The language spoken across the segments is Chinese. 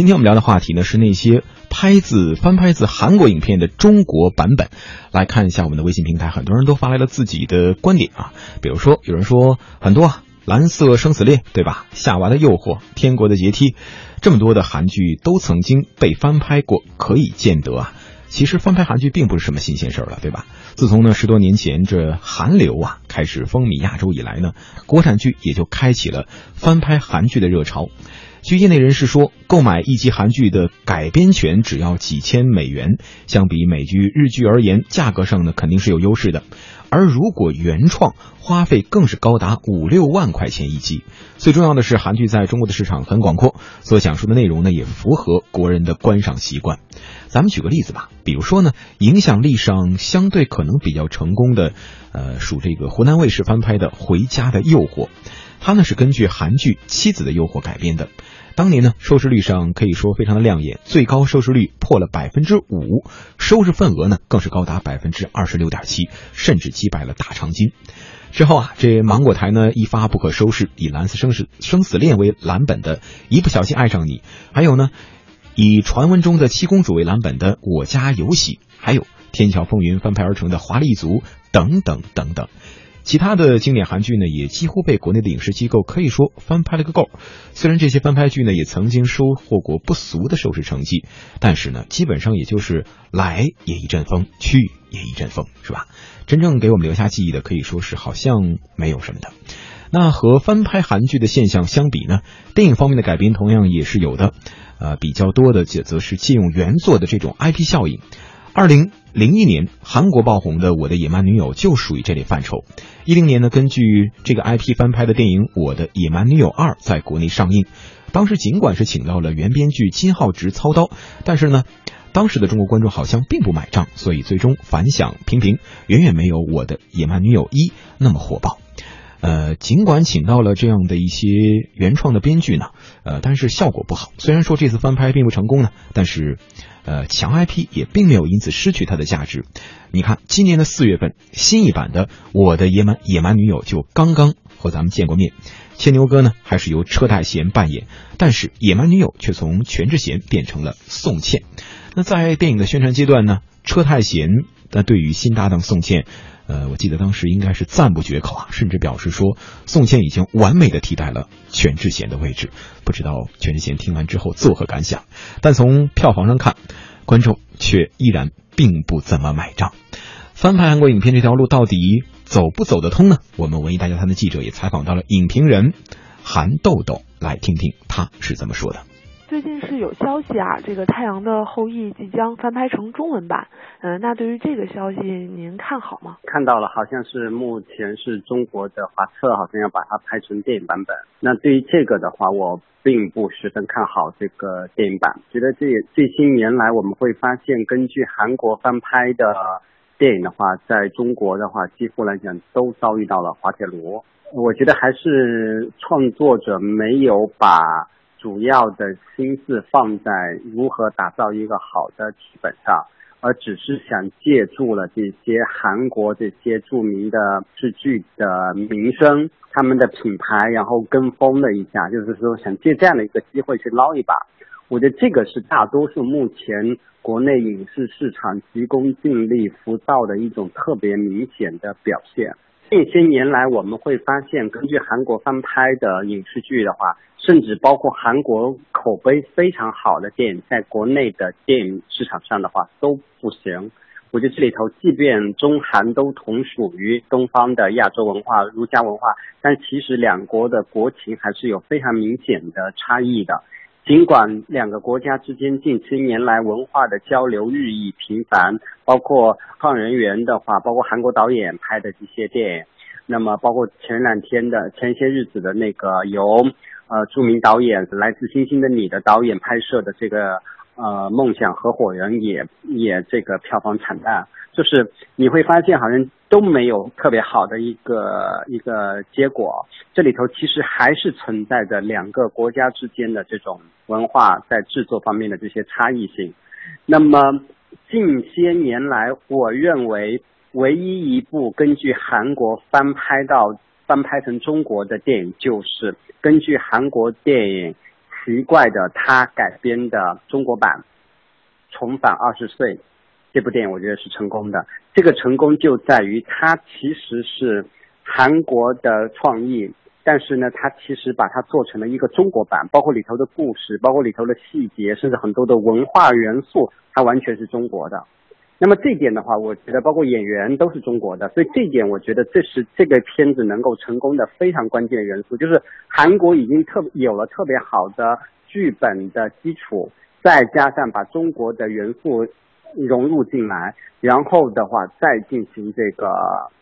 今天我们聊的话题呢是那些拍自翻拍自韩国影片的中国版本。来看一下我们的微信平台，很多人都发来了自己的观点啊。比如说，有人说很多啊，《蓝色生死恋》对吧？《夏娃的诱惑》《天国的阶梯》，这么多的韩剧都曾经被翻拍过，可以见得啊。其实翻拍韩剧并不是什么新鲜事儿了，对吧？自从呢十多年前这韩流啊开始风靡亚洲以来呢，国产剧也就开启了翻拍韩剧的热潮。据业内人士说，购买一集韩剧的改编权只要几千美元，相比美剧、日剧而言，价格上呢肯定是有优势的。而如果原创，花费更是高达五六万块钱一集。最重要的是，韩剧在中国的市场很广阔，所讲述的内容呢也符合国人的观赏习惯。咱们举个例子吧，比如说呢，影响力上相对可能比较成功的，呃，属这个湖南卫视翻拍的《回家的诱惑》。它呢是根据韩剧《妻子的诱惑》改编的，当年呢收视率上可以说非常的亮眼，最高收视率破了百分之五，收视份额呢更是高达百分之二十六点七，甚至击败了大长今。之后啊，这芒果台呢一发不可收拾，以《蓝色生死生死恋》为蓝本的《一不小心爱上你》，还有呢以传闻中的七公主为蓝本的《我家有喜》，还有《天桥风云》翻拍而成的《华丽一族》等等等等。其他的经典韩剧呢，也几乎被国内的影视机构可以说翻拍了个够。虽然这些翻拍剧呢，也曾经收获过不俗的收视成绩，但是呢，基本上也就是来也一阵风，去也一阵风，是吧？真正给我们留下记忆的，可以说是好像没有什么的。那和翻拍韩剧的现象相比呢，电影方面的改编同样也是有的。呃，比较多的则则是借用原作的这种 IP 效应。二零零一年，韩国爆红的《我的野蛮女友》就属于这类范畴。一零年呢，根据这个 IP 翻拍的电影《我的野蛮女友二》在国内上映。当时尽管是请到了原编剧金浩植操刀，但是呢，当时的中国观众好像并不买账，所以最终反响平平，远远没有《我的野蛮女友一》那么火爆。呃，尽管请到了这样的一些原创的编剧呢，呃，但是效果不好。虽然说这次翻拍并不成功呢，但是。呃，强 IP 也并没有因此失去它的价值。你看，今年的四月份，新一版的《我的野蛮野蛮女友》就刚刚和咱们见过面。牵牛哥呢，还是由车太贤扮演，但是野蛮女友却从全智贤变成了宋茜。那在电影的宣传阶段呢，车太贤那对于新搭档宋茜，呃，我记得当时应该是赞不绝口啊，甚至表示说宋茜已经完美的替代了全智贤的位置。不知道全智贤听完之后作何感想？但从票房上看，观众却依然并不怎么买账。翻拍韩国影片这条路到底走不走得通呢？我们文艺大家谈的记者也采访到了影评人韩豆豆，来听听他是怎么说的。最近是有消息啊，这个《太阳的后裔》即将翻拍成中文版。嗯，那对于这个消息，您看好吗？看到了，好像是目前是中国的华策，好像要把它拍成电影版本。那对于这个的话，我并不十分看好这个电影版。觉得这这些年来，我们会发现，根据韩国翻拍的电影的话，在中国的话，几乎来讲都遭遇到了滑铁卢。我觉得还是创作者没有把。主要的心思放在如何打造一个好的剧本上，而只是想借助了这些韩国这些著名的日剧的名声，他们的品牌，然后跟风了一下，就是说想借这样的一个机会去捞一把。我觉得这个是大多数目前国内影视市场急功近利、浮躁的一种特别明显的表现。近些年来，我们会发现，根据韩国翻拍的影视剧的话，甚至包括韩国口碑非常好的电影，在国内的电影市场上的话都不行。我觉得这里头，即便中韩都同属于东方的亚洲文化、儒家文化，但其实两国的国情还是有非常明显的差异的。尽管两个国家之间近些年来文化的交流日益频繁，包括创人员的话，包括韩国导演拍的这些电影，那么包括前两天的前些日子的那个由呃著名导演来自星星的你的导演拍摄的这个呃梦想合伙人也也这个票房惨淡。就是你会发现，好像都没有特别好的一个一个结果。这里头其实还是存在着两个国家之间的这种文化在制作方面的这些差异性。那么近些年来，我认为唯一一部根据韩国翻拍到翻拍成中国的电影，就是根据韩国电影《奇怪的他改编的中国版《重返二十岁》这部电影，我觉得是成功的。这个成功就在于它其实是韩国的创意，但是呢，它其实把它做成了一个中国版，包括里头的故事，包括里头的细节，甚至很多的文化元素，它完全是中国的。那么这一点的话，我觉得包括演员都是中国的，所以这一点我觉得这是这个片子能够成功的非常关键的元素，就是韩国已经特有了特别好的剧本的基础，再加上把中国的元素融入进来，然后的话再进行这个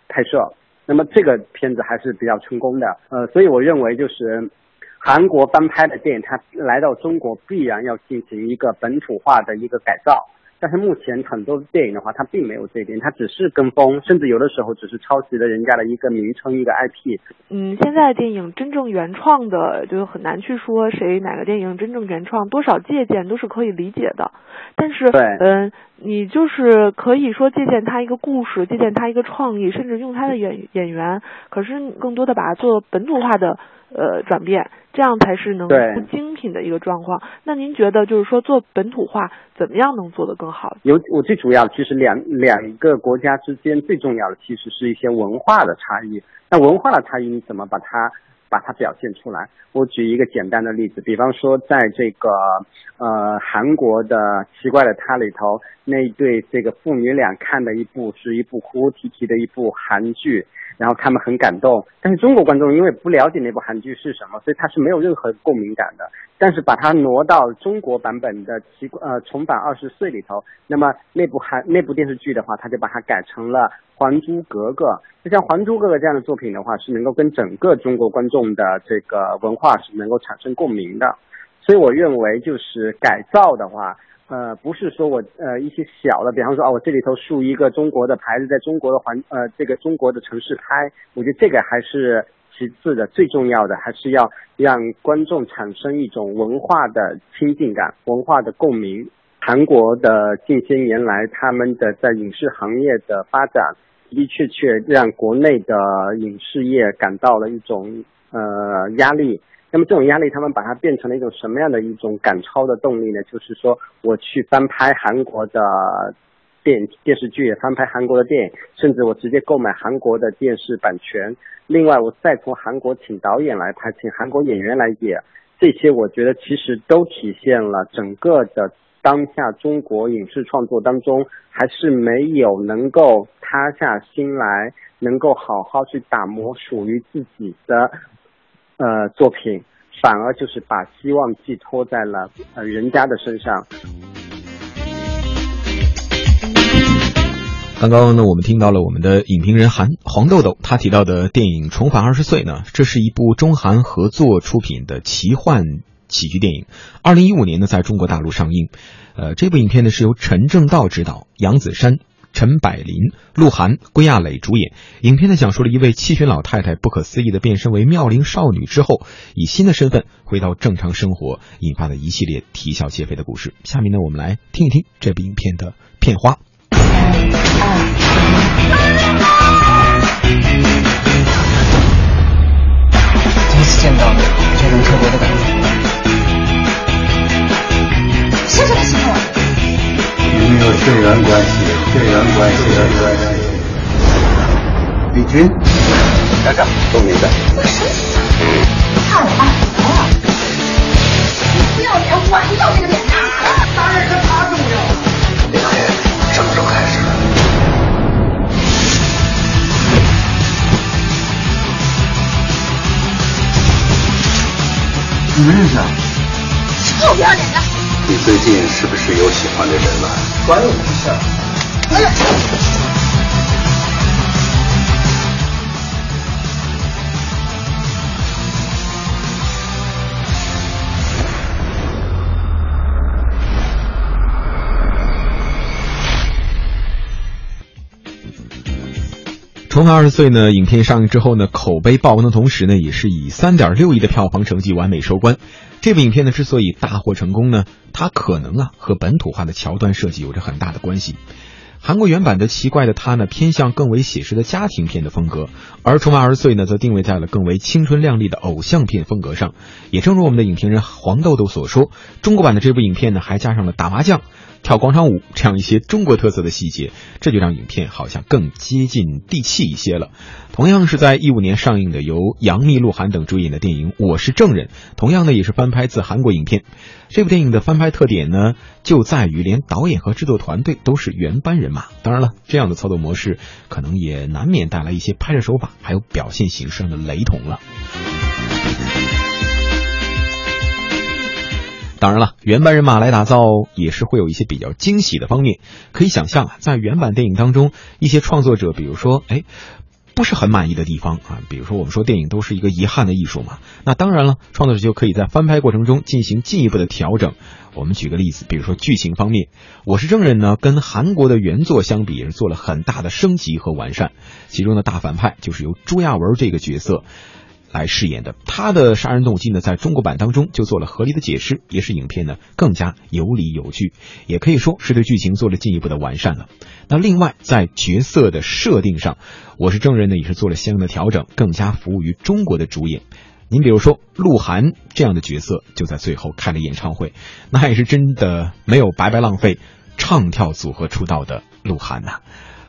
拍摄，那么这个片子还是比较成功的。呃，所以我认为就是韩国翻拍的电影，它来到中国必然要进行一个本土化的一个改造。但是目前很多电影的话，它并没有这一点，它只是跟风，甚至有的时候只是抄袭了人家的一个名称、一个 IP。嗯，现在电影真正原创的，就很难去说谁哪个电影真正原创，多少借鉴都是可以理解的。但是，嗯，你就是可以说借鉴他一个故事，借鉴他一个创意，甚至用他的演演员，可是你更多的把它做本土化的呃转变，这样才是能对出精品的一个状况。那您觉得就是说做本土化怎么样能做得更好？有我最主要其实两两个国家之间最重要的其实是一些文化的差异。那文化的差异你怎么把它把它表现出来？我举一个简单的例子，比方说在这个呃韩国的奇怪的他里头，那一对这个父女俩看的一部是一部哭哭啼啼的一部韩剧。然后他们很感动，但是中国观众因为不了解那部韩剧是什么，所以他是没有任何共鸣感的。但是把它挪到中国版本的奇呃重返二十岁里头，那么那部韩那部电视剧的话，他就把它改成了《还珠格格》。就像《还珠格格》这样的作品的话，是能够跟整个中国观众的这个文化是能够产生共鸣的。所以我认为就是改造的话。呃，不是说我呃一些小的，比方说啊，我这里头竖一个中国的牌子，在中国的环呃这个中国的城市拍，我觉得这个还是其次的，最重要的还是要让观众产生一种文化的亲近感、文化的共鸣。韩国的近些年来，他们的在影视行业的发展的的确确让国内的影视业感到了一种呃压力。那么这种压力，他们把它变成了一种什么样的一种赶超的动力呢？就是说，我去翻拍韩国的电电视剧，翻拍韩国的电影，甚至我直接购买韩国的电视版权。另外，我再从韩国请导演来拍，请韩国演员来演。这些我觉得其实都体现了整个的当下中国影视创作当中，还是没有能够塌下心来，能够好好去打磨属于自己的。呃，作品反而就是把希望寄托在了呃人家的身上。刚刚呢，我们听到了我们的影评人韩黄豆豆他提到的电影《重返二十岁》呢，这是一部中韩合作出品的奇幻喜剧电影，二零一五年呢在中国大陆上映。呃，这部影片呢是由陈正道执导，杨子姗。陈柏霖、鹿晗、归亚蕾主演。影片呢讲述了一位七旬老太太不可思议的变身为妙龄少女之后，以新的身份回到正常生活，引发的一系列啼笑皆非的故事。下面呢，我们来听一听这部影片的片花。第一次见到你，这种特别的感觉。谁说他喜欢我？有没有血缘关系？血缘关系，血缘关系。李军，站长，都明白。我生气了，看我二婆，不要脸，我要这个脸呐！当然是他重要。李导演，什么时候开始？你们认识啊？臭不要脸的！你最近是不是有喜欢的人了？关我屁事！哎呀！重返二十岁呢，影片上映之后呢，口碑爆棚的同时呢，也是以三点六亿的票房成绩完美收官。这部影片呢，之所以大获成功呢，它可能啊和本土化的桥段设计有着很大的关系。韩国原版的《奇怪的他》呢，偏向更为写实的家庭片的风格，而《重返二十岁》呢，则定位在了更为青春靓丽的偶像片风格上。也正如我们的影评人黄豆豆所说，中国版的这部影片呢，还加上了打麻将。跳广场舞这样一些中国特色的细节，这就让影片好像更接近地气一些了。同样是在一五年上映的，由杨幂、鹿晗等主演的电影《我是证人》，同样呢也是翻拍自韩国影片。这部电影的翻拍特点呢，就在于连导演和制作团队都是原班人马。当然了，这样的操作模式可能也难免带来一些拍摄手法还有表现形式上的雷同了。当然了，原班人马来打造也是会有一些比较惊喜的方面。可以想象啊，在原版电影当中，一些创作者，比如说，哎，不是很满意的地方啊，比如说我们说电影都是一个遗憾的艺术嘛，那当然了，创作者就可以在翻拍过程中进行进一步的调整。我们举个例子，比如说剧情方面，《我是证人》呢，跟韩国的原作相比，也是做了很大的升级和完善。其中的大反派就是由朱亚文这个角色。来饰演的，他的杀人动机呢，在中国版当中就做了合理的解释，也使影片呢更加有理有据，也可以说是对剧情做了进一步的完善了。那另外在角色的设定上，我是证人呢也是做了相应的调整，更加服务于中国的主演。您比如说鹿晗这样的角色，就在最后开了演唱会，那也是真的没有白白浪费唱跳组合出道的鹿晗呐。